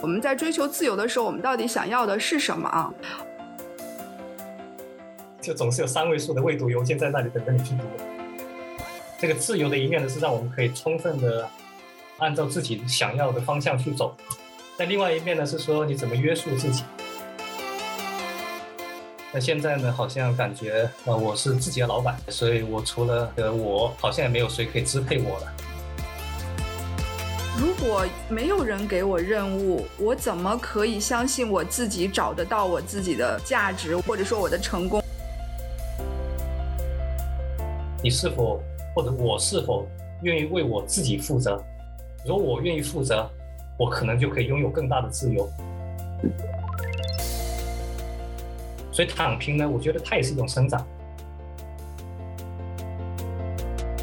我们在追求自由的时候，我们到底想要的是什么啊？就总是有三位数的未读邮件在那里等着你去读。这个自由的一面呢，是让我们可以充分的按照自己想要的方向去走；但另外一面呢，是说你怎么约束自己。那现在呢，好像感觉啊，我是自己的老板，所以我除了呃我，好像也没有谁可以支配我了。如果没有人给我任务，我怎么可以相信我自己找得到我自己的价值，或者说我的成功？你是否或者我是否愿意为我自己负责？如果我愿意负责，我可能就可以拥有更大的自由。所以躺平呢，我觉得它也是一种生长。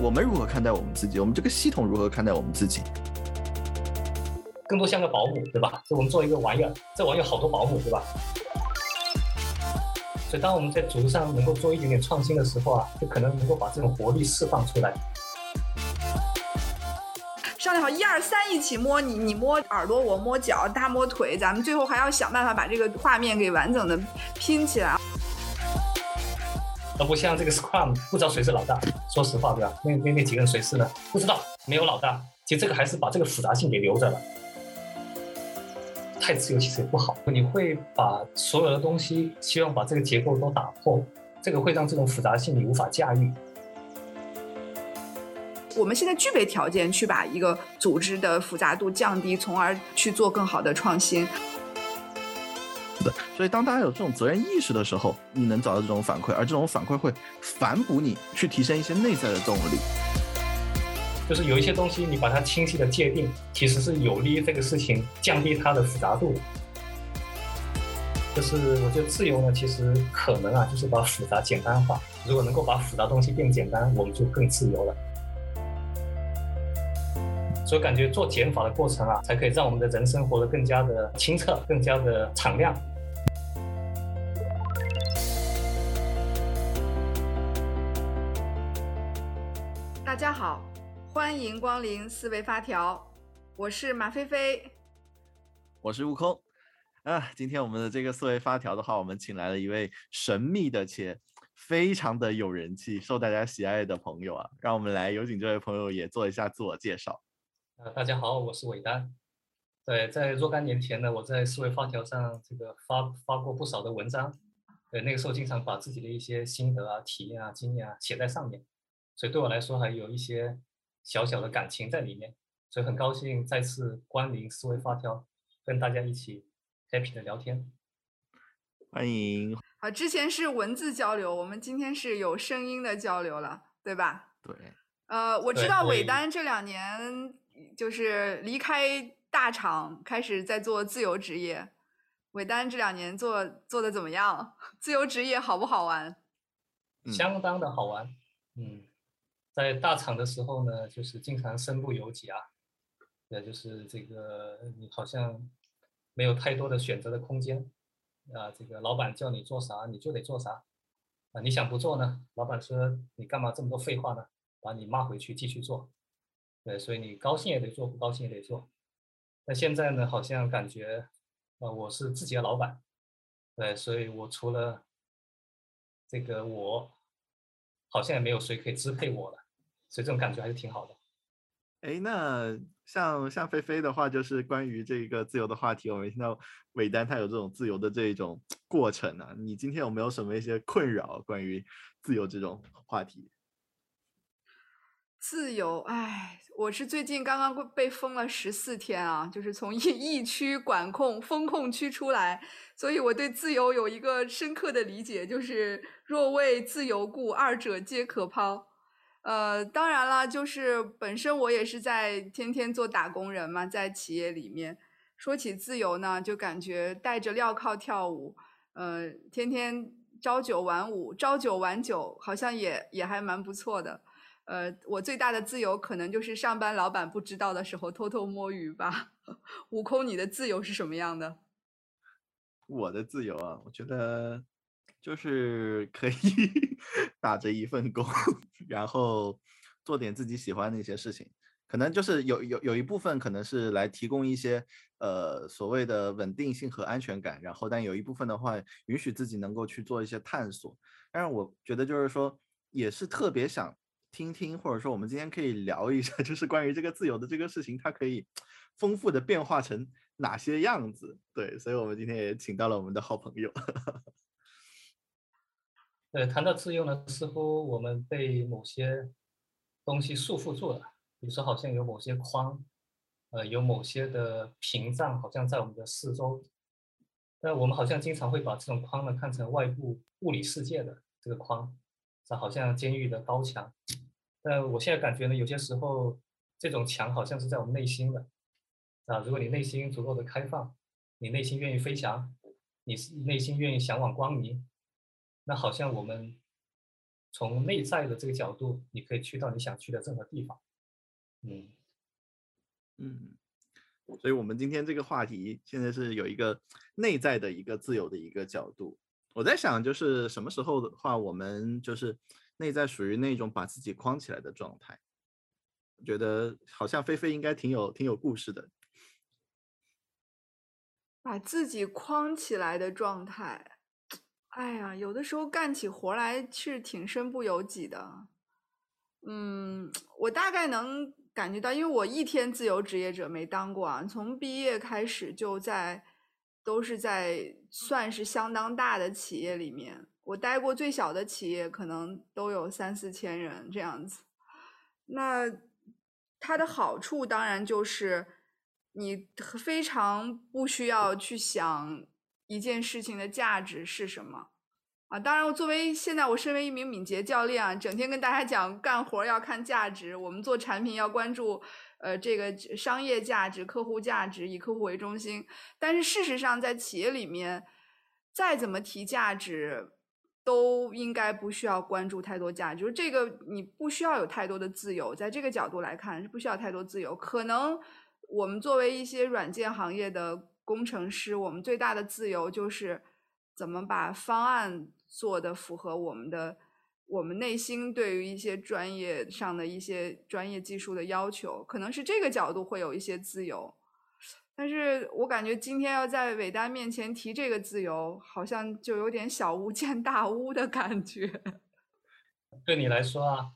我们如何看待我们自己？我们这个系统如何看待我们自己？更多像个保姆，对吧？就我们做一个玩意儿，这玩意儿好多保姆，对吧？所以当我们在组织上能够做一点点创新的时候啊，就可能能够把这种活力释放出来。上来好，一二三，一起摸你，你摸耳朵，我摸脚，他摸腿，咱们最后还要想办法把这个画面给完整的拼起来。而不像这个 Scrum，不知道谁是老大。说实话，对吧？那那那几个人谁是呢？不知道，没有老大。其实这个还是把这个复杂性给留着了。太自由其实也不好，你会把所有的东西希望把这个结构都打破，这个会让这种复杂性你无法驾驭。我们现在具备条件去把一个组织的复杂度降低，从而去做更好的创新。是的，所以当大家有这种责任意识的时候，你能找到这种反馈，而这种反馈会反哺你去提升一些内在的动力。就是有一些东西，你把它清晰的界定，其实是有利于这个事情降低它的复杂度。就是我觉得自由呢，其实可能啊，就是把复杂简单化。如果能够把复杂东西变简单，我们就更自由了。所以感觉做减法的过程啊，才可以让我们的人生活得更加的清澈，更加的敞亮。大家好。欢迎光临思维发条，我是马飞飞，我是悟空啊。今天我们的这个思维发条的话，我们请来了一位神秘的且非常的有人气、受大家喜爱的朋友啊。让我们来有请这位朋友也做一下自我介绍。呃，大家好，我是韦丹。对，在若干年前呢，我在思维发条上这个发发过不少的文章。对，那个时候经常把自己的一些心得啊、体验啊、经验啊写在上面，所以对我来说还有一些。小小的感情在里面，所以很高兴再次光临思维发条，跟大家一起 happy 的聊天。欢迎。好，之前是文字交流，我们今天是有声音的交流了，对吧？对。呃，我知道伟丹这两年就是离开大厂，开始在做自由职业。伟丹这两年做做的怎么样？自由职业好不好玩？相当的好玩，嗯。在大厂的时候呢，就是经常身不由己啊，也就是这个你好像没有太多的选择的空间啊。这个老板叫你做啥，你就得做啥啊。你想不做呢，老板说你干嘛这么多废话呢？把你骂回去继续做。对，所以你高兴也得做，不高兴也得做。那现在呢，好像感觉啊，我是自己的老板，对，所以我除了这个我，好像也没有谁可以支配我了。所以这种感觉还是挺好的。哎，那像像菲菲的话，就是关于这个自由的话题，我们听到韦丹他有这种自由的这种过程啊。你今天有没有什么一些困扰关于自由这种话题？自由，哎，我是最近刚刚被封了十四天啊，就是从疫疫区管控封控区出来，所以我对自由有一个深刻的理解，就是若为自由故，二者皆可抛。呃，当然了，就是本身我也是在天天做打工人嘛，在企业里面，说起自由呢，就感觉戴着镣铐跳舞，呃，天天朝九晚五，朝九晚九，好像也也还蛮不错的。呃，我最大的自由可能就是上班老板不知道的时候偷偷摸鱼吧。悟空，你的自由是什么样的？我的自由啊，我觉得。就是可以 打着一份工，然后做点自己喜欢的一些事情，可能就是有有有一部分可能是来提供一些呃所谓的稳定性和安全感，然后但有一部分的话允许自己能够去做一些探索。但是我觉得就是说，也是特别想听听，或者说我们今天可以聊一下，就是关于这个自由的这个事情，它可以丰富的变化成哪些样子？对，所以我们今天也请到了我们的好朋友。呃，谈到自由呢，似乎我们被某些东西束缚住了，比如说好像有某些框，呃，有某些的屏障，好像在我们的四周。那我们好像经常会把这种框呢看成外部物理世界的这个框，这好像监狱的高墙。但我现在感觉呢，有些时候这种墙好像是在我们内心的，啊，如果你内心足够的开放，你内心愿意飞翔，你内心愿意向往光明。那好像我们从内在的这个角度，你可以去到你想去的任何地方。嗯嗯，所以我们今天这个话题现在是有一个内在的一个自由的一个角度。我在想，就是什么时候的话，我们就是内在属于那种把自己框起来的状态。我觉得好像菲菲应该挺有挺有故事的，把自己框起来的状态。哎呀，有的时候干起活来是挺身不由己的。嗯，我大概能感觉到，因为我一天自由职业者没当过啊，从毕业开始就在都是在算是相当大的企业里面。我待过最小的企业，可能都有三四千人这样子。那它的好处当然就是你非常不需要去想。一件事情的价值是什么啊？当然，我作为现在我身为一名敏捷教练啊，整天跟大家讲干活要看价值，我们做产品要关注呃这个商业价值、客户价值，以客户为中心。但是事实上，在企业里面，再怎么提价值，都应该不需要关注太多价值。就是这个，你不需要有太多的自由。在这个角度来看，是不需要太多自由。可能我们作为一些软件行业的。工程师，我们最大的自由就是怎么把方案做的符合我们的，我们内心对于一些专业上的一些专业技术的要求，可能是这个角度会有一些自由。但是我感觉今天要在伟丹面前提这个自由，好像就有点小巫见大巫的感觉。对你来说啊，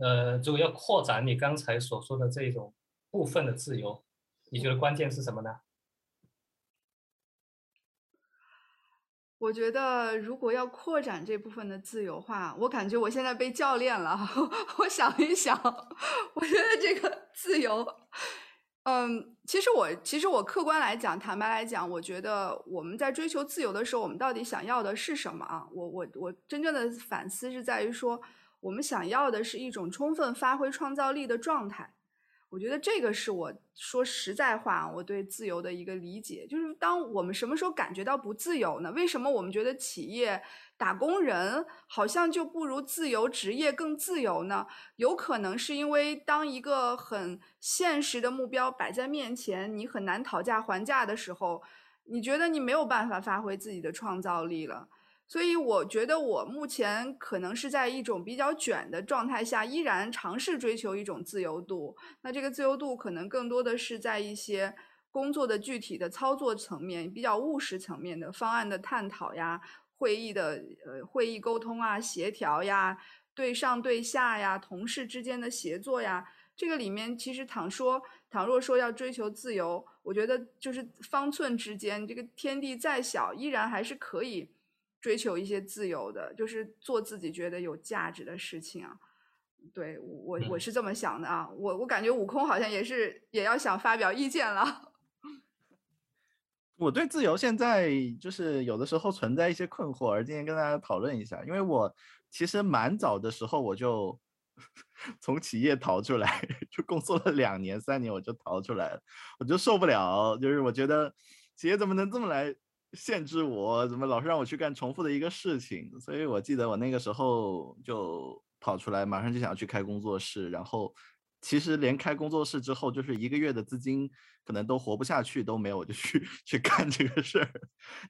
呃，如果要扩展你刚才所说的这种部分的自由，你觉得关键是什么呢？我觉得，如果要扩展这部分的自由化，我感觉我现在被教练了。我想一想，我觉得这个自由，嗯，其实我其实我客观来讲，坦白来讲，我觉得我们在追求自由的时候，我们到底想要的是什么啊？我我我真正的反思是在于说，我们想要的是一种充分发挥创造力的状态。我觉得这个是我说实在话，我对自由的一个理解，就是当我们什么时候感觉到不自由呢？为什么我们觉得企业打工人好像就不如自由职业更自由呢？有可能是因为当一个很现实的目标摆在面前，你很难讨价还价的时候，你觉得你没有办法发挥自己的创造力了。所以我觉得我目前可能是在一种比较卷的状态下，依然尝试追求一种自由度。那这个自由度可能更多的是在一些工作的具体的操作层面，比较务实层面的方案的探讨呀，会议的呃会议沟通啊，协调呀，对上对下呀，同事之间的协作呀，这个里面其实倘说倘若说要追求自由，我觉得就是方寸之间，这个天地再小，依然还是可以。追求一些自由的，就是做自己觉得有价值的事情啊。对我，我是这么想的啊。我我感觉悟空好像也是也要想发表意见了。我对自由现在就是有的时候存在一些困惑，而今天跟大家讨论一下。因为我其实蛮早的时候我就 从企业逃出来，就工作了两年三年，我就逃出来了，我就受不了，就是我觉得企业怎么能这么来。限制我怎么老是让我去干重复的一个事情，所以我记得我那个时候就跑出来，马上就想要去开工作室，然后其实连开工作室之后，就是一个月的资金可能都活不下去，都没有，我就去 去干这个事儿。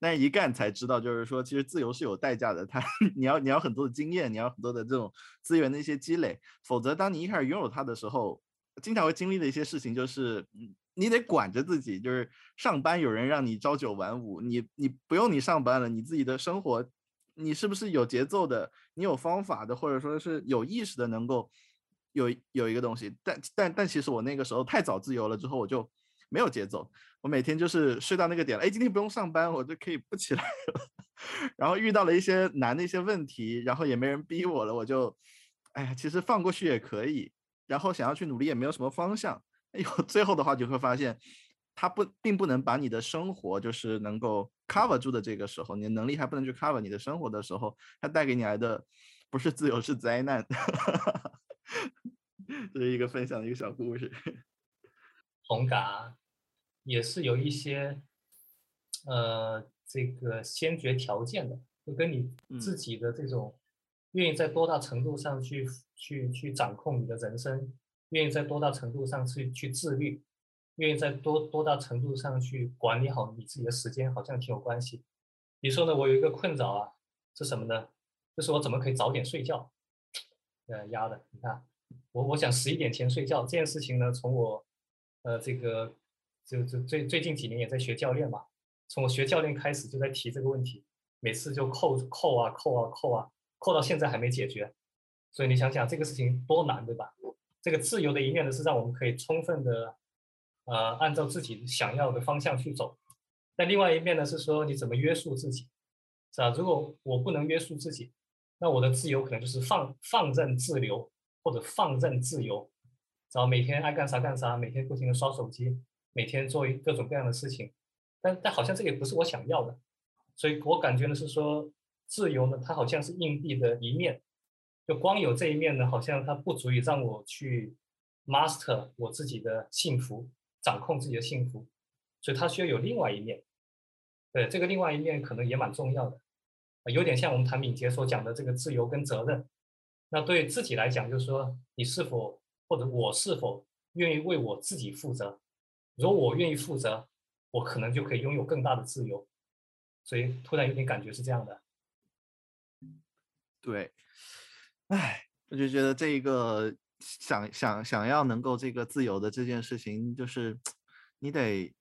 但一干才知道，就是说，其实自由是有代价的。它 你要你要很多的经验，你要很多的这种资源的一些积累，否则当你一开始拥有它的时候，经常会经历的一些事情就是，你得管着自己，就是上班有人让你朝九晚五，你你不用你上班了，你自己的生活，你是不是有节奏的，你有方法的，或者说是有意识的，能够有有一个东西。但但但其实我那个时候太早自由了，之后我就没有节奏，我每天就是睡到那个点了，哎，今天不用上班，我就可以不起来了。然后遇到了一些难的一些问题，然后也没人逼我了，我就，哎呀，其实放过去也可以。然后想要去努力也没有什么方向，哎呦，最后的话就会发现，它不并不能把你的生活就是能够 cover 住的这个时候，你的能力还不能去 cover 你的生活的时候，它带给你来的不是自由是灾难。这是一个分享的一个小故事。同感，也是有一些呃这个先决条件的，就跟你自己的这种。愿意在多大程度上去去去掌控你的人生，愿意在多大程度上去去自律，愿意在多多大程度上去管理好你自己的时间，好像挺有关系。你说呢，我有一个困扰啊，是什么呢？就是我怎么可以早点睡觉？呃，压的，你看，我我想十一点前睡觉这件事情呢，从我呃这个就就最最近几年也在学教练嘛，从我学教练开始就在提这个问题，每次就扣扣啊扣啊扣啊。扣到现在还没解决，所以你想想这个事情多难，对吧？这个自由的一面呢，是让我们可以充分的，呃，按照自己想要的方向去走。但另外一面呢，是说你怎么约束自己，是吧？如果我不能约束自己，那我的自由可能就是放放任自流，或者放任自由，然后每天爱干啥干啥，每天不停的刷手机，每天做各种各样的事情。但但好像这也不是我想要的，所以我感觉呢是说。自由呢，它好像是硬币的一面，光有这一面呢，好像它不足以让我去 master 我自己的幸福，掌控自己的幸福，所以它需要有另外一面。对，这个另外一面可能也蛮重要的，有点像我们谭敏杰所讲的这个自由跟责任。那对自己来讲，就是说你是否或者我是否愿意为我自己负责？如果我愿意负责，我可能就可以拥有更大的自由。所以突然有点感觉是这样的。对，哎，我就觉得这一个想想想要能够这个自由的这件事情，就是你得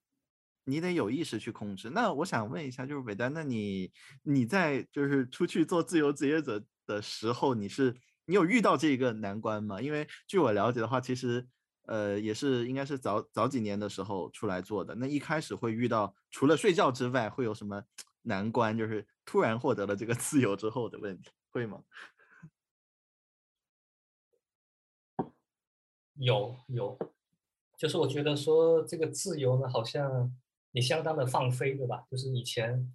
你得有意识去控制。那我想问一下，就是伟丹，那你你在就是出去做自由职业者的时候，你是你有遇到这个难关吗？因为据我了解的话，其实呃也是应该是早早几年的时候出来做的。那一开始会遇到除了睡觉之外，会有什么难关？就是突然获得了这个 自由之后的问题。会吗？有有，就是我觉得说这个自由呢，好像你相当的放飞，对吧？就是以前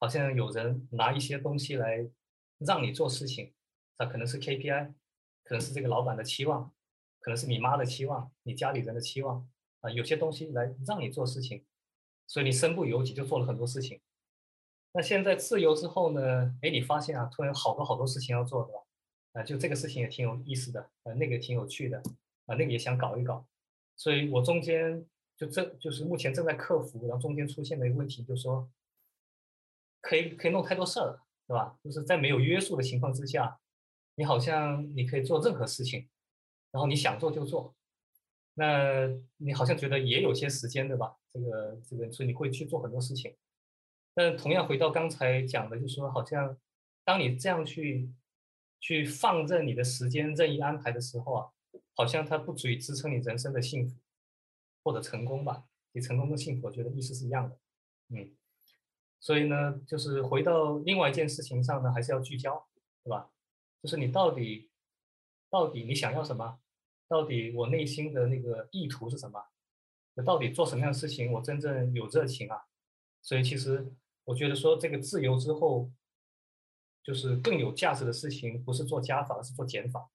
好像有人拿一些东西来让你做事情，那可能是 KPI，可能是这个老板的期望，可能是你妈的期望，你家里人的期望啊，有些东西来让你做事情，所以你身不由己就做了很多事情。那现在自由之后呢？哎，你发现啊，突然好多好多事情要做，对吧？啊，就这个事情也挺有意思的，呃，那个挺有趣的，啊，那个也想搞一搞。所以我中间就这就是目前正在克服，然后中间出现的一个问题，就是说，可以可以弄太多事儿了，对吧？就是在没有约束的情况之下，你好像你可以做任何事情，然后你想做就做，那你好像觉得也有些时间，对吧？这个这个，所以你会去做很多事情。但同样回到刚才讲的，就是说，好像当你这样去去放任你的时间任意安排的时候啊，好像它不足以支撑你人生的幸福或者成功吧？你成功跟幸福，我觉得意思是一样的。嗯，所以呢，就是回到另外一件事情上呢，还是要聚焦，对吧？就是你到底到底你想要什么？到底我内心的那个意图是什么？那到底做什么样的事情我真正有热情啊？所以其实。我觉得说这个自由之后，就是更有价值的事情，不是做加法，而是做减法。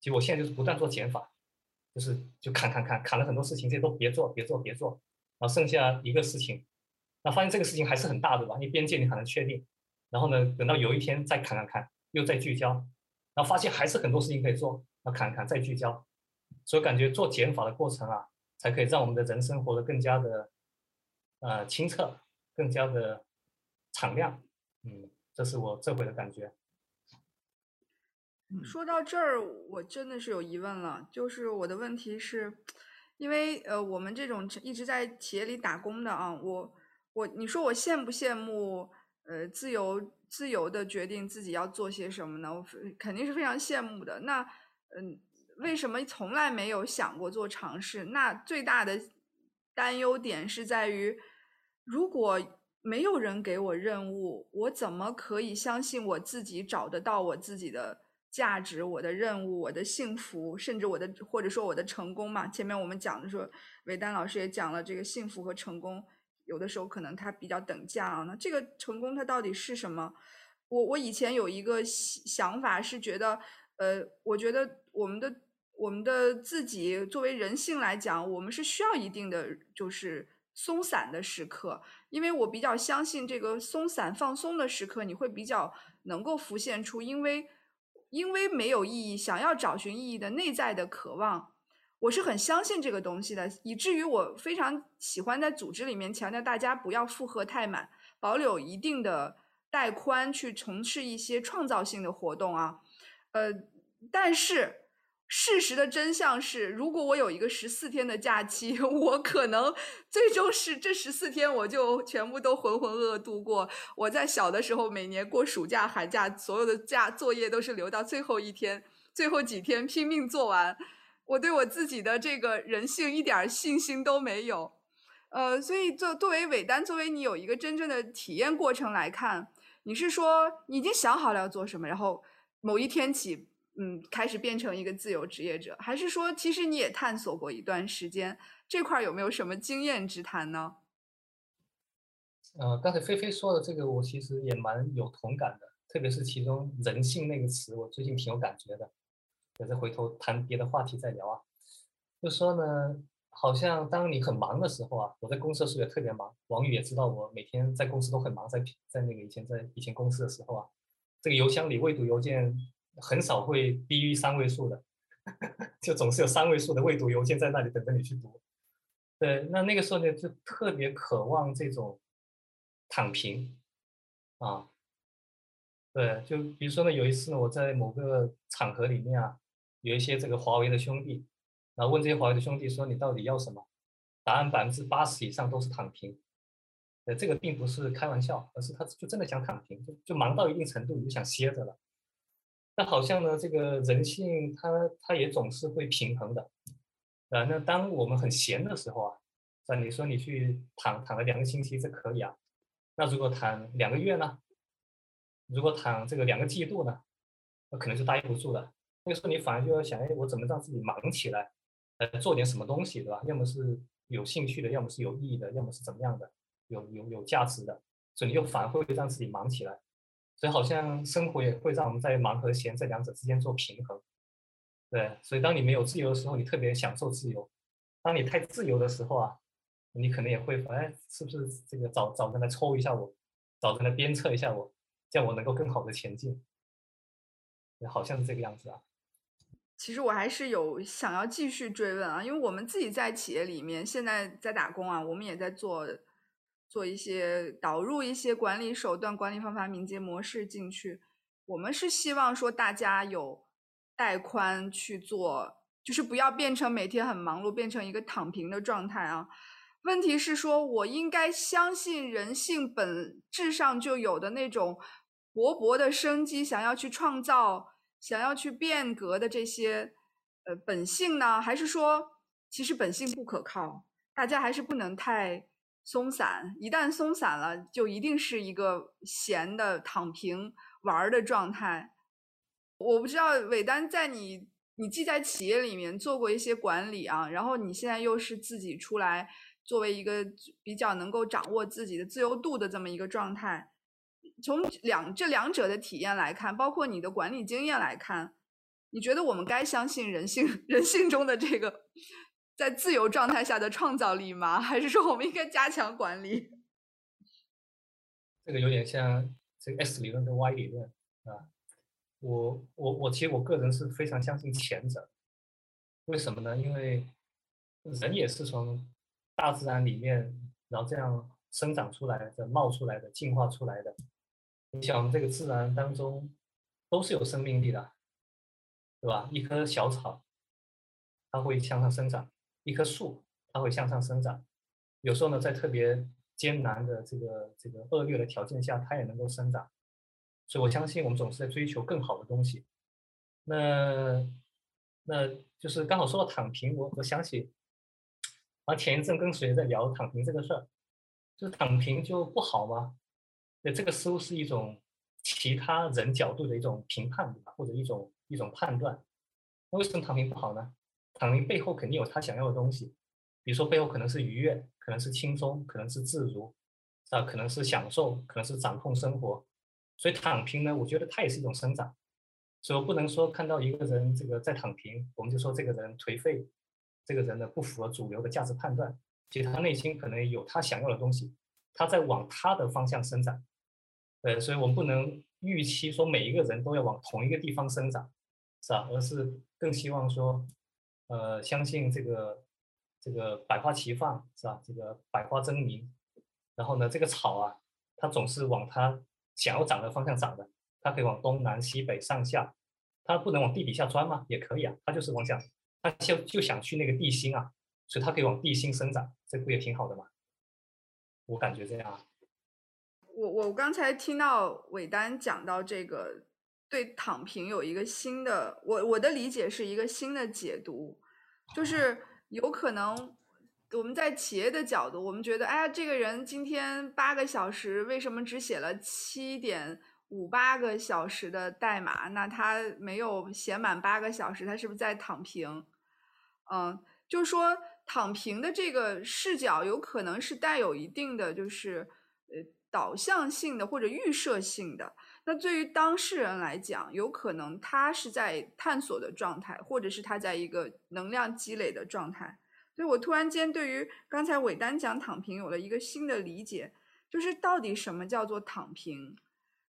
其实我现在就是不断做减法，就是就砍砍砍砍了很多事情，这些都别做，别做，别做，然后剩下一个事情，那发现这个事情还是很大的吧？因为边界你很难确定。然后呢，等到有一天再砍砍砍，又再聚焦，然后发现还是很多事情可以做，然后砍砍再聚焦，所以感觉做减法的过程啊，才可以让我们的人生活得更加的呃清澈，更加的敞亮。嗯，这是我这回的感觉。说到这儿，我真的是有疑问了。就是我的问题是，因为呃，我们这种一直在企业里打工的啊，我我你说我羡不羡慕呃自由自由的决定自己要做些什么呢？我肯定是非常羡慕的。那嗯，为什么从来没有想过做尝试？那最大的担忧点是在于，如果没有人给我任务，我怎么可以相信我自己找得到我自己的？价值，我的任务，我的幸福，甚至我的或者说我的成功嘛。前面我们讲的时候，韦丹老师也讲了，这个幸福和成功有的时候可能它比较等价啊。那这个成功它到底是什么？我我以前有一个想法是觉得，呃，我觉得我们的我们的自己作为人性来讲，我们是需要一定的就是松散的时刻，因为我比较相信这个松散放松的时刻，你会比较能够浮现出，因为。因为没有意义，想要找寻意义的内在的渴望，我是很相信这个东西的，以至于我非常喜欢在组织里面强调大家不要负荷太满，保留一定的带宽，去从事一些创造性的活动啊，呃，但是。事实的真相是，如果我有一个十四天的假期，我可能最终是这十四天我就全部都浑浑噩噩度过。我在小的时候，每年过暑假、寒假，所有的假作业都是留到最后一天、最后几天拼命做完。我对我自己的这个人性一点信心都没有。呃，所以作作为尾单，作为你有一个真正的体验过程来看，你是说你已经想好了要做什么，然后某一天起。嗯，开始变成一个自由职业者，还是说其实你也探索过一段时间这块儿有没有什么经验之谈呢？呃，刚才菲菲说的这个，我其实也蛮有同感的，特别是其中“人性”那个词，我最近挺有感觉的。也是回头谈别的话题再聊啊。就说呢，好像当你很忙的时候啊，我在公司的时候也特别忙。王宇也知道我每天在公司都很忙，在在那个以前在以前公司的时候啊，这个邮箱里未读邮件。很少会低于三位数的，就总是有三位数的未读邮件在那里等着你去读。对，那那个时候呢，就特别渴望这种躺平啊。对，就比如说呢，有一次，我在某个场合里面啊，有一些这个华为的兄弟，然后问这些华为的兄弟说：“你到底要什么？”答案百分之八十以上都是躺平。呃，这个并不是开玩笑，而是他就真的想躺平，就就忙到一定程度你就想歇着了。那好像呢，这个人性它它也总是会平衡的，啊，那当我们很闲的时候啊，那你说你去躺躺了两个星期这可以啊，那如果躺两个月呢？如果躺这个两个季度呢？那可能就待不住了。那个时候你反而就要想，哎，我怎么让自己忙起来，呃，做点什么东西，对吧？要么是有兴趣的，要么是有意义的，要么是怎么样的，有有有价值的，所以你又反而会让自己忙起来。所以好像生活也会让我们在忙和闲这两者之间做平衡，对。所以当你没有自由的时候，你特别享受自由；当你太自由的时候啊，你可能也会，哎，是不是这个找找人来抽一下我，找人来鞭策一下我，这样我能够更好的前进。好像是这个样子啊。其实我还是有想要继续追问啊，因为我们自己在企业里面现在在打工啊，我们也在做。做一些导入一些管理手段、管理方法、敏捷模式进去，我们是希望说大家有带宽去做，就是不要变成每天很忙碌，变成一个躺平的状态啊。问题是说，我应该相信人性本质上就有的那种勃勃的生机，想要去创造、想要去变革的这些呃本性呢？还是说其实本性不可靠？大家还是不能太。松散，一旦松散了，就一定是一个闲的躺平玩的状态。我不知道伟丹在你，你既在企业里面做过一些管理啊，然后你现在又是自己出来，作为一个比较能够掌握自己的自由度的这么一个状态。从两这两者的体验来看，包括你的管理经验来看，你觉得我们该相信人性 人性中的这个？在自由状态下的创造力吗？还是说我们应该加强管理？这个有点像这个 S 理论跟 Y 理论啊。我我我其实我个人是非常相信前者为什么呢？因为人也是从大自然里面，然后这样生长出来的、冒出来的、进化出来的。你想，这个自然当中都是有生命力的，对吧？一棵小草，它会向上生长；一棵树，它会向上生长。有时候呢，在特别艰难的这个这个恶劣的条件下，它也能够生长。所以我相信，我们总是在追求更好的东西。那那就是刚好说到躺平，我我想起，啊，前一阵跟谁在聊躺平这个事儿，就躺平就不好吗？那这个似乎是一种其他人角度的一种评判，吧？或者一种一种判断。那为什么躺平不好呢？躺平背后肯定有他想要的东西，比如说背后可能是愉悦，可能是轻松，可能是自如，啊，可能是享受，可能是掌控生活。所以躺平呢，我觉得它也是一种生长。所以我不能说看到一个人这个在躺平，我们就说这个人颓废，这个人呢不符合主流的价值判断。其实他内心可能有他想要的东西，他在往他的方向生长。呃，所以我们不能预期说每一个人都要往同一个地方生长，是吧？而是更希望说，呃，相信这个这个百花齐放，是吧？这个百花争鸣。然后呢，这个草啊，它总是往它想要长的方向长的。它可以往东南西北上下，它不能往地底下钻吗？也可以啊，它就是往下，它就就想去那个地心啊，所以它可以往地心生长，这不也挺好的吗？我感觉这样。我我刚才听到伟丹讲到这个，对躺平有一个新的，我我的理解是一个新的解读，就是有可能我们在企业的角度，我们觉得，哎呀，这个人今天八个小时，为什么只写了七点？五八个小时的代码，那他没有写满八个小时，他是不是在躺平？嗯，就是说躺平的这个视角有可能是带有一定的就是呃导向性的或者预设性的。那对于当事人来讲，有可能他是在探索的状态，或者是他在一个能量积累的状态。所以我突然间对于刚才伟丹讲躺平有了一个新的理解，就是到底什么叫做躺平？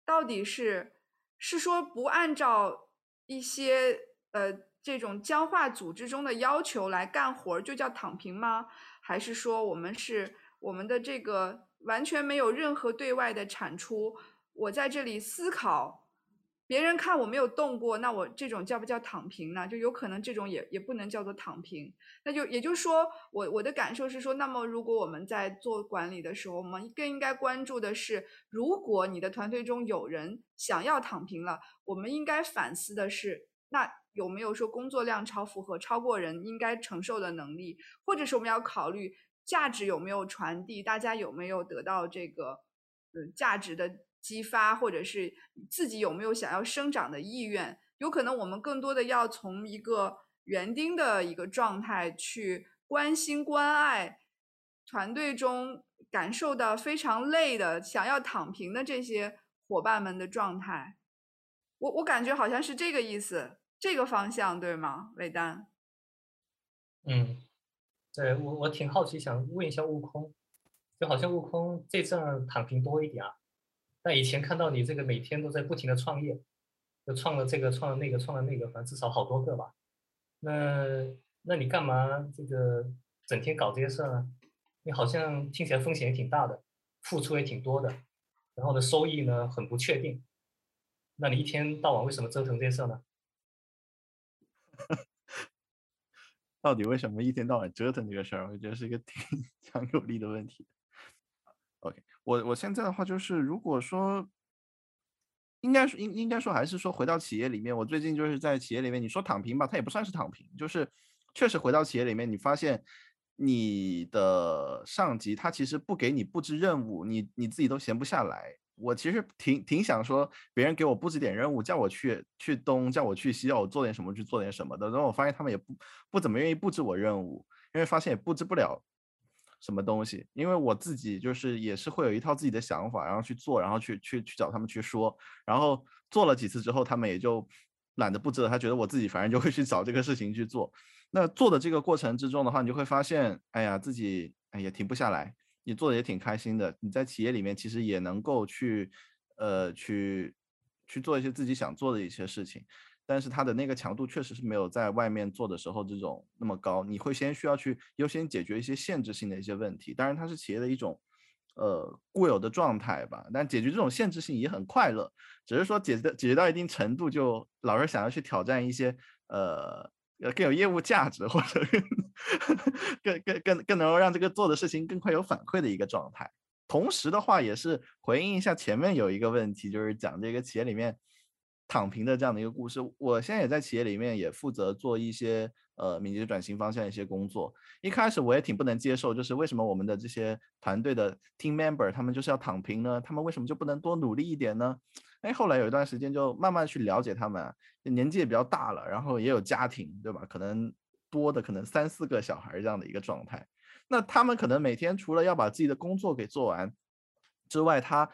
到底是是说不按照一些呃这种僵化组织中的要求来干活就叫躺平吗？还是说我们是我们的这个完全没有任何对外的产出？我在这里思考。别人看我没有动过，那我这种叫不叫躺平呢？就有可能这种也也不能叫做躺平。那就也就是说，我我的感受是说，那么如果我们在做管理的时候，我们更应该关注的是，如果你的团队中有人想要躺平了，我们应该反思的是，那有没有说工作量超负荷，超过人应该承受的能力，或者是我们要考虑价值有没有传递，大家有没有得到这个嗯价值的。激发，或者是自己有没有想要生长的意愿？有可能我们更多的要从一个园丁的一个状态去关心、关爱团队中感受到非常累的、想要躺平的这些伙伴们的状态。我我感觉好像是这个意思，这个方向对吗？魏丹？嗯，对我我挺好奇，想问一下悟空，就好像悟空这阵躺平多一点啊。但以前看到你这个每天都在不停的创业，就创了这个，创了那个，创了那个，反正至少好多个吧。那那你干嘛这个整天搞这些事呢？你好像听起来风险也挺大的，付出也挺多的，然后呢收益呢很不确定。那你一天到晚为什么折腾这些事呢？到底为什么一天到晚折腾这个事儿？我觉得是一个 挺强有力的问题。OK。我我现在的话就是，如果说，应该说应应该说还是说回到企业里面，我最近就是在企业里面，你说躺平吧，它也不算是躺平，就是确实回到企业里面，你发现你的上级他其实不给你布置任务，你你自己都闲不下来。我其实挺挺想说，别人给我布置点任务，叫我去去东，叫我去西，叫我做点什么去做点什么的。然后我发现他们也不不怎么愿意布置我任务，因为发现也布置不了。什么东西？因为我自己就是也是会有一套自己的想法，然后去做，然后去去去找他们去说，然后做了几次之后，他们也就懒得布置了。他觉得我自己反正就会去找这个事情去做。那做的这个过程之中的话，你就会发现，哎呀，自己哎也停不下来。你做的也挺开心的。你在企业里面其实也能够去呃去去做一些自己想做的一些事情。但是它的那个强度确实是没有在外面做的时候这种那么高。你会先需要去优先解决一些限制性的一些问题，当然它是企业的一种呃固有的状态吧。但解决这种限制性也很快乐，只是说解决解决到一定程度，就老是想要去挑战一些呃呃更有业务价值或者更更更更能够让这个做的事情更快有反馈的一个状态。同时的话，也是回应一下前面有一个问题，就是讲这个企业里面躺平的这样的一个故事。我现在也在企业里面也负责做一些呃敏捷转型方向一些工作。一开始我也挺不能接受，就是为什么我们的这些团队的 team member 他们就是要躺平呢？他们为什么就不能多努力一点呢？哎，后来有一段时间就慢慢去了解他们，年纪也比较大了，然后也有家庭，对吧？可能多的可能三四个小孩这样的一个状态。那他们可能每天除了要把自己的工作给做完之外，他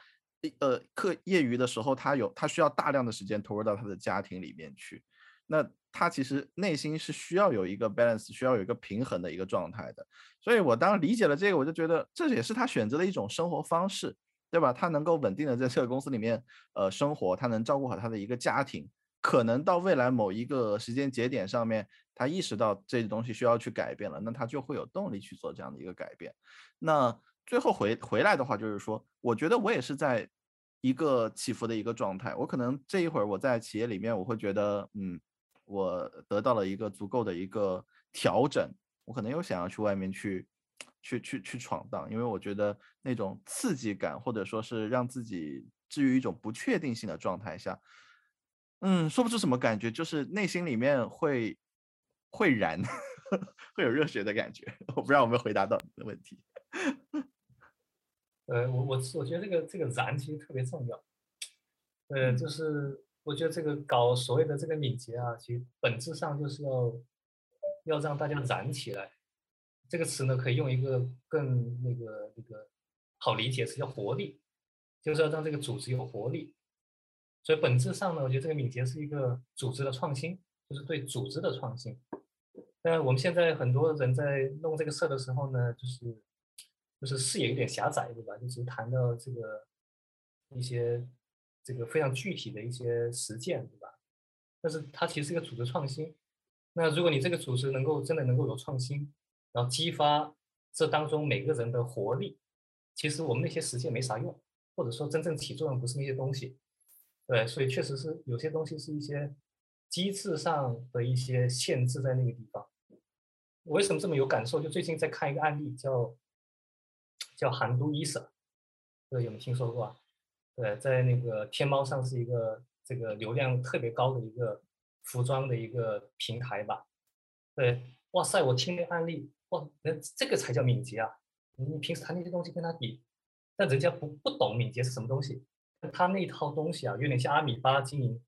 呃课业余的时候，他有他需要大量的时间投入到他的家庭里面去。那他其实内心是需要有一个 balance，需要有一个平衡的一个状态的。所以我当理解了这个，我就觉得这也是他选择的一种生活方式，对吧？他能够稳定的在这个公司里面呃生活，他能照顾好他的一个家庭。可能到未来某一个时间节点上面，他意识到这些东西需要去改变了，那他就会有动力去做这样的一个改变。那最后回回来的话，就是说，我觉得我也是在一个起伏的一个状态。我可能这一会儿我在企业里面，我会觉得，嗯，我得到了一个足够的一个调整，我可能又想要去外面去，去去去闯荡，因为我觉得那种刺激感，或者说是让自己置于一种不确定性的状态下。嗯，说不出什么感觉，就是内心里面会会燃，会有热血的感觉。我不知道有没有回答到你的问题。呃，我我我觉得这个这个燃其实特别重要。呃，就是我觉得这个搞所谓的这个敏捷啊，其实本质上就是要要让大家燃起来。这个词呢，可以用一个更那个那个好理解词叫活力，就是要让这个组织有活力。所以本质上呢，我觉得这个敏捷是一个组织的创新，就是对组织的创新。但我们现在很多人在弄这个事的时候呢，就是就是视野有点狭窄，对吧？就只谈到这个一些这个非常具体的一些实践，对吧？但是它其实是一个组织创新。那如果你这个组织能够真的能够有创新，然后激发这当中每个人的活力，其实我们那些实践没啥用，或者说真正起作用不是那些东西。对，所以确实是有些东西是一些机制上的一些限制在那个地方。我为什么这么有感受？就最近在看一个案例，叫叫韩都衣舍，这个有没有听说过？对，在那个天猫上是一个这个流量特别高的一个服装的一个平台吧？对，哇塞，我听那案例，哇，那这个才叫敏捷啊！你平时谈那些东西跟他比，但人家不不懂敏捷是什么东西。他那套东西啊，有点像阿米巴经营，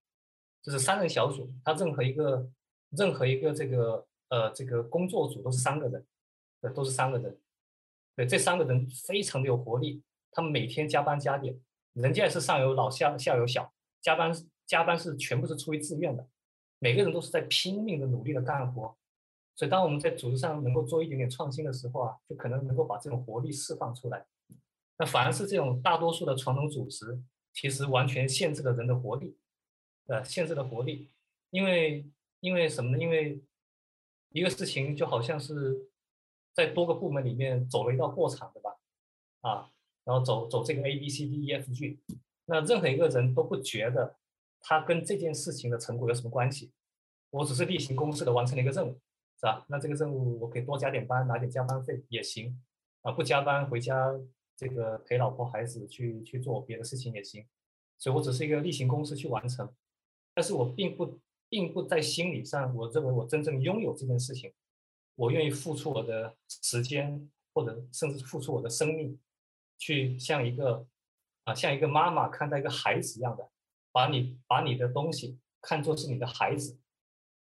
就是三人小组，他任何一个任何一个这个呃这个工作组都是三个人，对，都是三个人，对，这三个人非常的有活力，他们每天加班加点，人家也是上有老下下有小，加班加班是全部是出于自愿的，每个人都是在拼命的努力的干活，所以当我们在组织上能够做一点点创新的时候啊，就可能能够把这种活力释放出来，那反而是这种大多数的传统组织。其实完全限制了人的活力，呃，限制了活力，因为因为什么呢？因为一个事情就好像是在多个部门里面走了一道过场，对吧？啊，然后走走这个 A B C D E F G，那任何一个人都不觉得他跟这件事情的成果有什么关系，我只是例行公事的完成了一个任务，是吧？那这个任务我可以多加点班，拿点加班费也行，啊，不加班回家。这个陪老婆孩子去去做别的事情也行，所以我只是一个例行公事去完成，但是我并不并不在心理上，我认为我真正拥有这件事情，我愿意付出我的时间，或者甚至付出我的生命，去像一个啊像一个妈妈看待一个孩子一样的，把你把你的东西看作是你的孩子，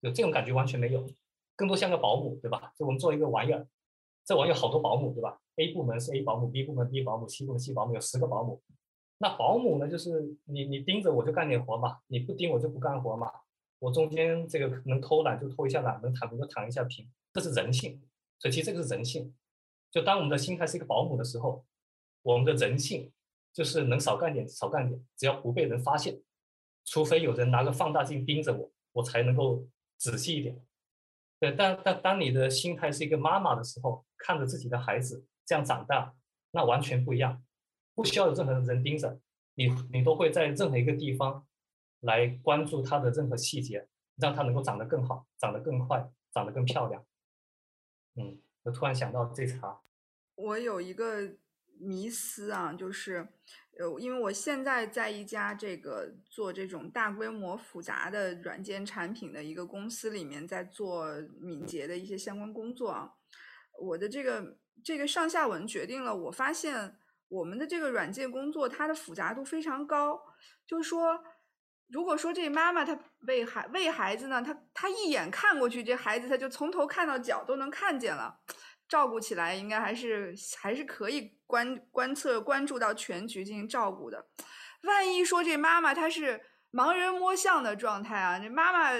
有这种感觉完全没有，更多像个保姆，对吧？就我们做一个玩意儿，这玩意儿好多保姆，对吧？？A 部门是 A 保姆，B 部门 B 保姆，C 部门 C 保姆，有十个保姆。那保姆呢，就是你你盯着我就干点活嘛，你不盯我就不干活嘛。我中间这个能偷懒就偷一下懒，能躺平就躺一下平，这是人性。所以其实这个是人性。就当我们的心态是一个保姆的时候，我们的人性就是能少干点少干点，只要不被人发现，除非有人拿个放大镜盯着我，我才能够仔细一点。对，但但当你的心态是一个妈妈的时候，看着自己的孩子这样长大，那完全不一样，不需要有任何人盯着你，你都会在任何一个地方来关注它的任何细节，让它能够长得更好，长得更快，长得更漂亮。嗯，我突然想到这茬，我有一个迷思啊，就是。呃，因为我现在在一家这个做这种大规模复杂的软件产品的一个公司里面，在做敏捷的一些相关工作啊。我的这个这个上下文决定了，我发现我们的这个软件工作它的复杂度非常高。就是说，如果说这妈妈她喂孩喂孩子呢，她她一眼看过去，这孩子她就从头看到脚都能看见了。照顾起来应该还是还是可以观观测关注到全局进行照顾的。万一说这妈妈她是盲人摸象的状态啊，这妈妈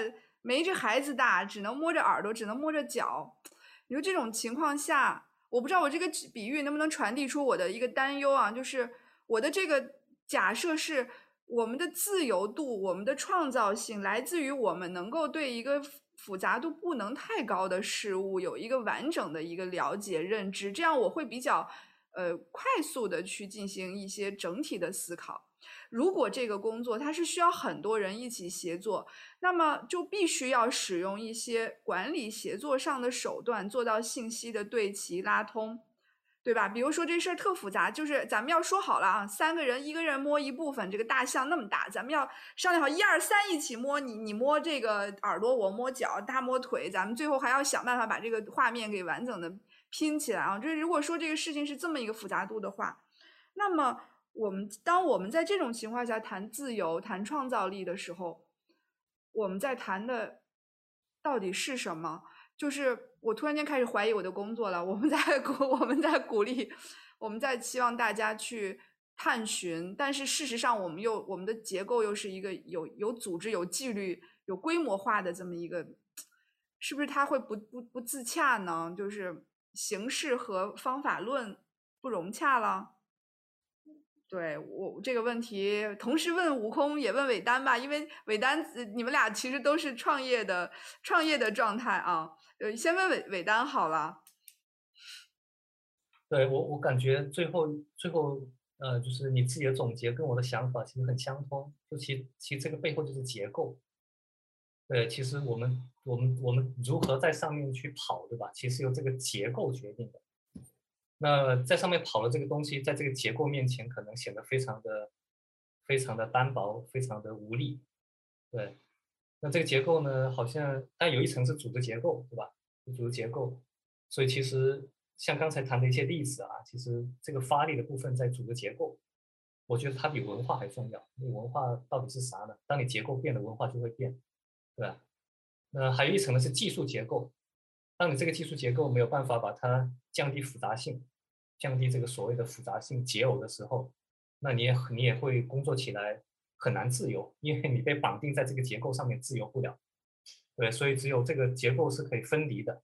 没这孩子大，只能摸着耳朵，只能摸着脚。你说这种情况下，我不知道我这个比喻能不能传递出我的一个担忧啊？就是我的这个假设是，我们的自由度、我们的创造性来自于我们能够对一个。复杂度不能太高的事物有一个完整的一个了解认知，这样我会比较呃快速的去进行一些整体的思考。如果这个工作它是需要很多人一起协作，那么就必须要使用一些管理协作上的手段，做到信息的对齐拉通。对吧？比如说这事儿特复杂，就是咱们要说好了啊，三个人一个人摸一部分，这个大象那么大，咱们要商量好一二三一起摸，你你摸这个耳朵，我摸脚，他摸腿，咱们最后还要想办法把这个画面给完整的拼起来啊。这如果说这个事情是这么一个复杂度的话，那么我们当我们在这种情况下谈自由、谈创造力的时候，我们在谈的到底是什么？就是我突然间开始怀疑我的工作了。我们在 鼓，我们在鼓励，我们在希望大家去探寻，但是事实上，我们又我们的结构又是一个有有组织、有纪律、有规模化的这么一个，是不是它会不不不自洽呢？就是形式和方法论不融洽了。对我这个问题，同时问悟空，也问韦丹吧，因为韦丹，你们俩其实都是创业的创业的状态啊。呃，先问韦韦丹好了。对我，我感觉最后最后，呃，就是你自己的总结跟我的想法其实很相通。就其其实这个背后就是结构。对，其实我们我们我们如何在上面去跑，对吧？其实由这个结构决定的。那在上面跑的这个东西，在这个结构面前，可能显得非常的非常的单薄，非常的无力。对。那这个结构呢，好像但有一层是组织结构，对吧？组织结构，所以其实像刚才谈的一些例子啊，其实这个发力的部分在组织结构，我觉得它比文化还重要。那文化到底是啥呢？当你结构变了，文化就会变，对吧？那还有一层呢是技术结构，当你这个技术结构没有办法把它降低复杂性，降低这个所谓的复杂性解耦的时候，那你也你也会工作起来。很难自由，因为你被绑定在这个结构上面，自由不了。对，所以只有这个结构是可以分离的，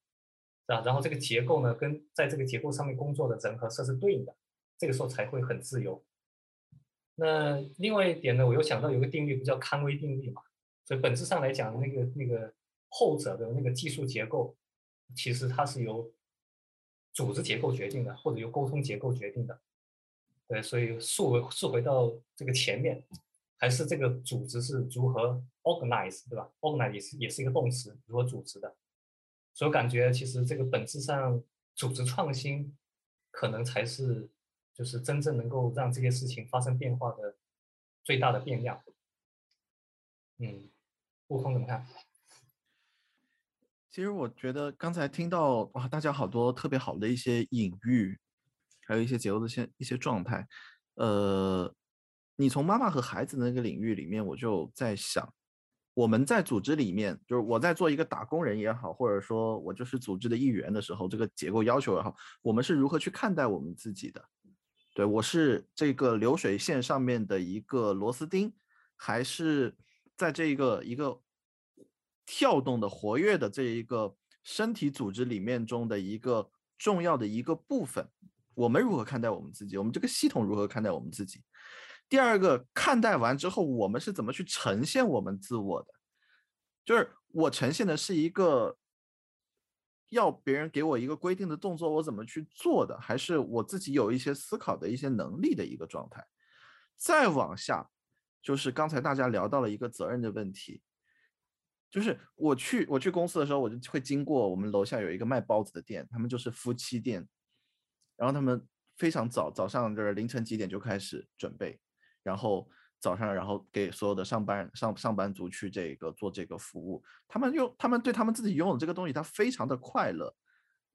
是吧？然后这个结构呢，跟在这个结构上面工作的人和事是对应的，这个时候才会很自由。那另外一点呢，我又想到有个定律，不叫康威定律嘛？所以本质上来讲，那个那个后者的那个技术结构，其实它是由组织结构决定的，或者由沟通结构决定的。对，所以溯回溯回到这个前面。还是这个组织是如何 organize，对吧？organize 也是也是一个动词，如何组织的。所以我感觉其实这个本质上，组织创新可能才是就是真正能够让这些事情发生变化的最大的变量。嗯，悟空怎么看？其实我觉得刚才听到哇，大家好多特别好的一些隐喻，还有一些结构的些一些状态，呃。你从妈妈和孩子那个领域里面，我就在想，我们在组织里面，就是我在做一个打工人也好，或者说我就是组织的一员的时候，这个结构要求也好，我们是如何去看待我们自己的？对我是这个流水线上面的一个螺丝钉，还是在这个一个跳动的活跃的这一个身体组织里面中的一个重要的一个部分？我们如何看待我们自己？我们这个系统如何看待我们自己？第二个看待完之后，我们是怎么去呈现我们自我的？就是我呈现的是一个要别人给我一个规定的动作，我怎么去做的，还是我自己有一些思考的一些能力的一个状态。再往下，就是刚才大家聊到了一个责任的问题，就是我去我去公司的时候，我就会经过我们楼下有一个卖包子的店，他们就是夫妻店，然后他们非常早，早上就是凌晨几点就开始准备，然后。早上，然后给所有的上班上上班族去这个做这个服务，他们用他们对他们自己拥有这个东西，他非常的快乐。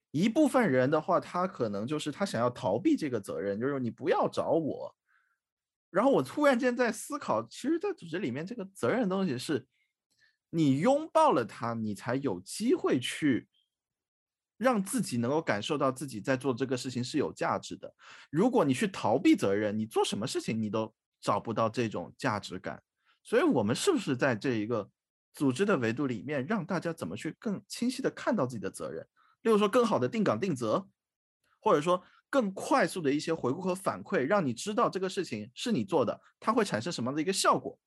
一部分人的话，他可能就是他想要逃避这个责任，就是你不要找我。然后我突然间在思考，其实，在组织里面，这个责任的东西是，你拥抱了他，你才有机会去让自己能够感受到自己在做这个事情是有价值的。如果你去逃避责任，你做什么事情你都。找不到这种价值感，所以我们是不是在这一个组织的维度里面，让大家怎么去更清晰的看到自己的责任？例如说，更好的定岗定责，或者说更快速的一些回顾和反馈，让你知道这个事情是你做的，它会产生什么样的一个效果，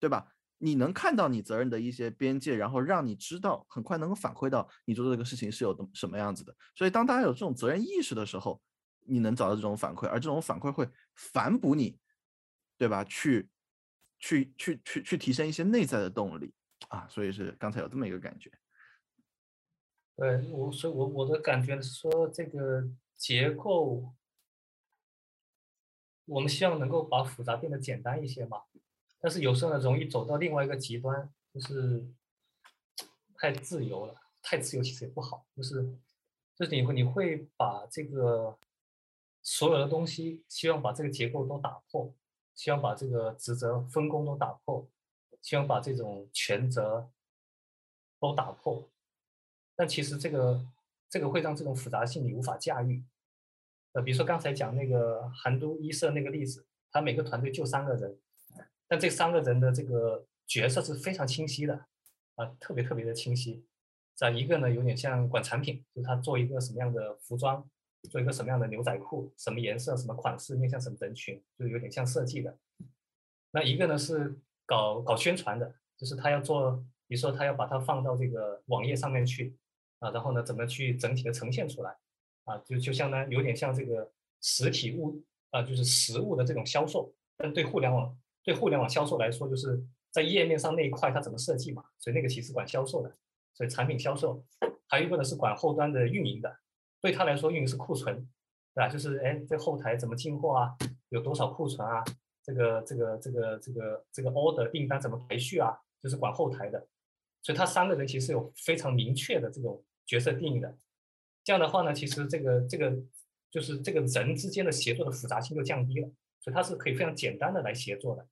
对吧？你能看到你责任的一些边界，然后让你知道很快能够反馈到你做的这个事情是有的什么样子的。所以，当大家有这种责任意识的时候，你能找到这种反馈，而这种反馈会反哺你。对吧？去，去，去，去，去提升一些内在的动力啊！所以是刚才有这么一个感觉。对我，所以我我的感觉是说，这个结构，我们希望能够把复杂变得简单一些嘛。但是有时候呢，容易走到另外一个极端，就是太自由了。太自由其实也不好，就是，就是你会你会把这个所有的东西，希望把这个结构都打破。希望把这个职责分工都打破，希望把这种权责都打破，但其实这个这个会让这种复杂性你无法驾驭。呃，比如说刚才讲那个韩都衣舍那个例子，他每个团队就三个人，但这三个人的这个角色是非常清晰的，啊，特别特别的清晰。在一个呢，有点像管产品，就是他做一个什么样的服装。做一个什么样的牛仔裤，什么颜色，什么款式，面向什么人群，就有点像设计的。那一个呢是搞搞宣传的，就是他要做，比如说他要把它放到这个网页上面去啊，然后呢怎么去整体的呈现出来啊，就就相当有点像这个实体物啊，就是实物的这种销售。但对互联网对互联网销售来说，就是在页面上那一块它怎么设计嘛，所以那个其实管销售的，所以产品销售。还有一个呢是管后端的运营的。对他来说，运营是库存，对吧？就是哎，这后台怎么进货啊？有多少库存啊？这个这个这个这个这个 order 订单怎么排序啊？就是管后台的。所以他三个人其实有非常明确的这种角色定义的。这样的话呢，其实这个这个就是这个人之间的协作的复杂性就降低了。所以他是可以非常简单的来协作的。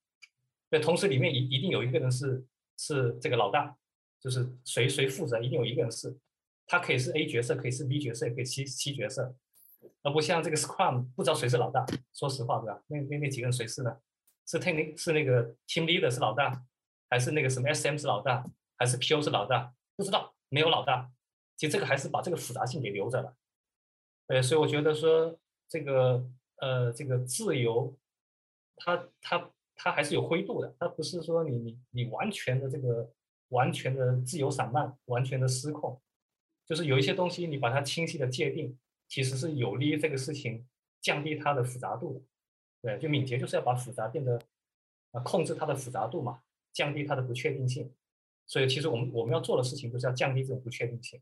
对，同时里面一一定有一个人是是这个老大，就是谁谁负责，一定有一个人是。他可以是 A 角色，可以是 B 角色，也可以 C C 角色，而不像这个 Scrum 不知道谁是老大。说实话，对吧？那那那几个人谁是呢？是 Team 是那个 Team Leader 是老大，还是那个什么 SM 是老大，还是 PO 是老大？不知道，没有老大。其实这个还是把这个复杂性给留着了。对，所以我觉得说这个呃这个自由，它它它还是有灰度的，它不是说你你你完全的这个完全的自由散漫，完全的失控。就是有一些东西，你把它清晰的界定，其实是有利于这个事情降低它的复杂度的。对，就敏捷就是要把复杂变得啊，控制它的复杂度嘛，降低它的不确定性。所以，其实我们我们要做的事情就是要降低这种不确定性。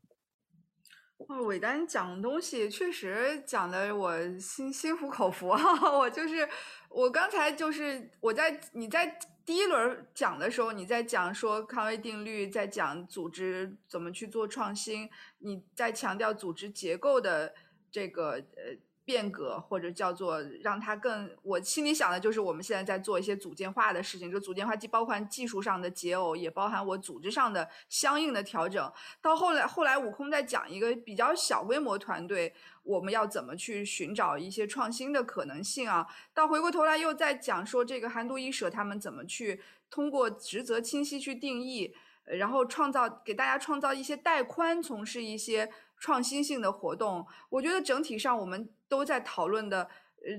哇，伟丹讲的东西确实讲的我心心服口服哈，我就是我刚才就是我在你在。第一轮讲的时候，你在讲说康威定律，在讲组织怎么去做创新，你在强调组织结构的这个呃变革，或者叫做让它更，我心里想的就是我们现在在做一些组件化的事情，就组件化既包含技术上的解耦，也包含我组织上的相应的调整。到后来，后来悟空在讲一个比较小规模团队。我们要怎么去寻找一些创新的可能性啊？到回过头来又在讲说这个韩都衣舍他们怎么去通过职责清晰去定义，然后创造给大家创造一些带宽，从事一些创新性的活动。我觉得整体上我们都在讨论的，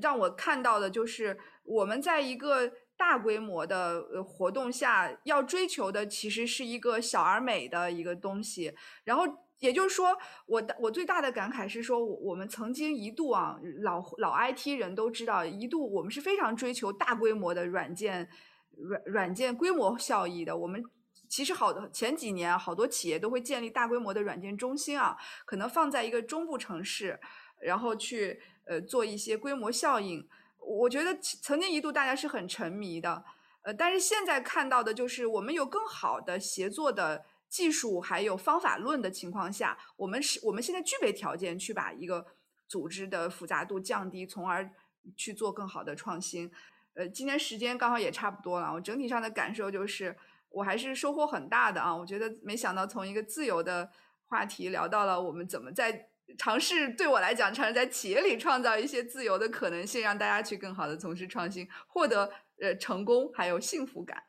让我看到的就是我们在一个。大规模的活动下，要追求的其实是一个小而美的一个东西。然后也就是说，我我最大的感慨是说，我我们曾经一度啊，老老 IT 人都知道，一度我们是非常追求大规模的软件软软件规模效益的。我们其实好的前几年好多企业都会建立大规模的软件中心啊，可能放在一个中部城市，然后去呃做一些规模效应。我觉得曾经一度大家是很沉迷的，呃，但是现在看到的就是我们有更好的协作的技术，还有方法论的情况下，我们是我们现在具备条件去把一个组织的复杂度降低，从而去做更好的创新。呃，今天时间刚好也差不多了，我整体上的感受就是我还是收获很大的啊！我觉得没想到从一个自由的话题聊到了我们怎么在。尝试对我来讲，尝试在企业里创造一些自由的可能性，让大家去更好的从事创新，获得呃成功还有幸福感。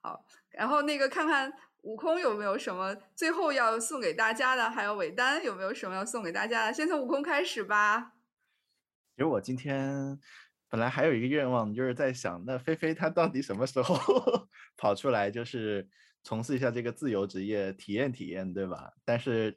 好，然后那个看看悟空有没有什么最后要送给大家的，还有伟丹有没有什么要送给大家的？先从悟空开始吧。其实我今天本来还有一个愿望，就是在想，那菲菲她到底什么时候 跑出来，就是从事一下这个自由职业，体验体验，对吧？但是。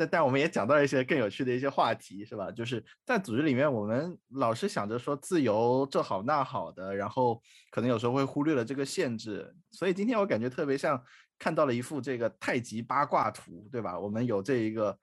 但但我们也讲到了一些更有趣的一些话题，是吧？就是在组织里面，我们老是想着说自由这好那好的，然后可能有时候会忽略了这个限制。所以今天我感觉特别像看到了一幅这个太极八卦图，对吧？我们有这一个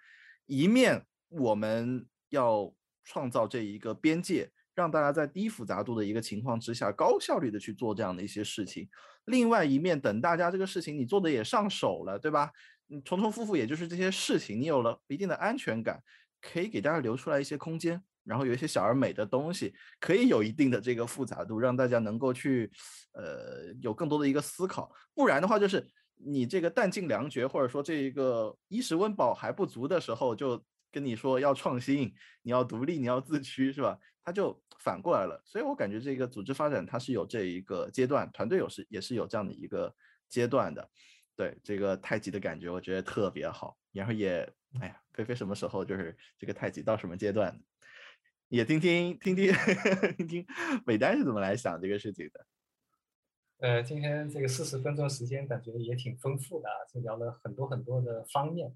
一面，我们要创造这一个边界，让大家在低复杂度的一个情况之下，高效率的去做这样的一些事情。另外一面，等大家这个事情你做的也上手了，对吧？嗯，重重复复，也就是这些事情，你有了一定的安全感，可以给大家留出来一些空间，然后有一些小而美的东西，可以有一定的这个复杂度，让大家能够去，呃，有更多的一个思考。不然的话，就是你这个弹尽粮绝，或者说这一个衣食温饱还不足的时候，就跟你说要创新，你要独立，你要自驱，是吧？他就反过来了。所以我感觉这个组织发展它是有这一个阶段，团队有时也是有这样的一个阶段的。对这个太极的感觉，我觉得特别好。然后也，哎呀，菲菲什么时候就是这个太极到什么阶段？也听听听听听听，美丹是怎么来想这个事情的？呃，今天这个四十分钟时间，感觉也挺丰富的，就聊了很多很多的方面。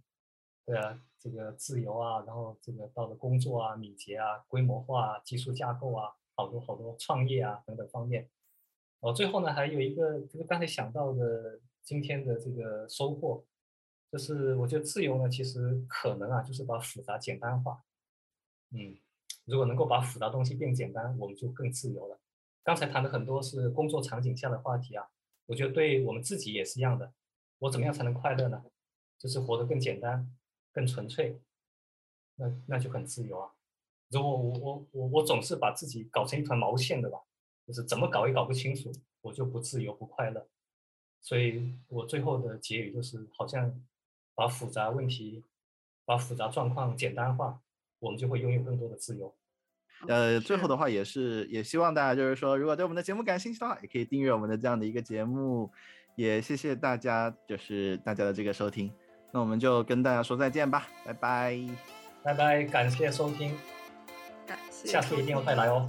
对啊，这个自由啊，然后这个到了工作啊、敏捷啊、规模化、技术架构啊，好多好多创业啊等等方面。哦，最后呢，还有一个就是刚才想到的。今天的这个收获，就是我觉得自由呢，其实可能啊，就是把复杂简单化。嗯，如果能够把复杂东西变简单，我们就更自由了。刚才谈的很多是工作场景下的话题啊，我觉得对我们自己也是一样的。我怎么样才能快乐呢？就是活得更简单、更纯粹，那那就很自由啊。如果我我我我总是把自己搞成一团毛线的吧，就是怎么搞也搞不清楚，我就不自由、不快乐。所以我最后的结语就是，好像把复杂问题、把复杂状况简单化，我们就会拥有更多的自由。呃，最后的话也是，也希望大家就是说，如果对我们的节目感兴趣的话，也可以订阅我们的这样的一个节目。也谢谢大家，就是大家的这个收听。那我们就跟大家说再见吧，拜拜，拜拜，感谢收听，感谢，下次一定要再来哦。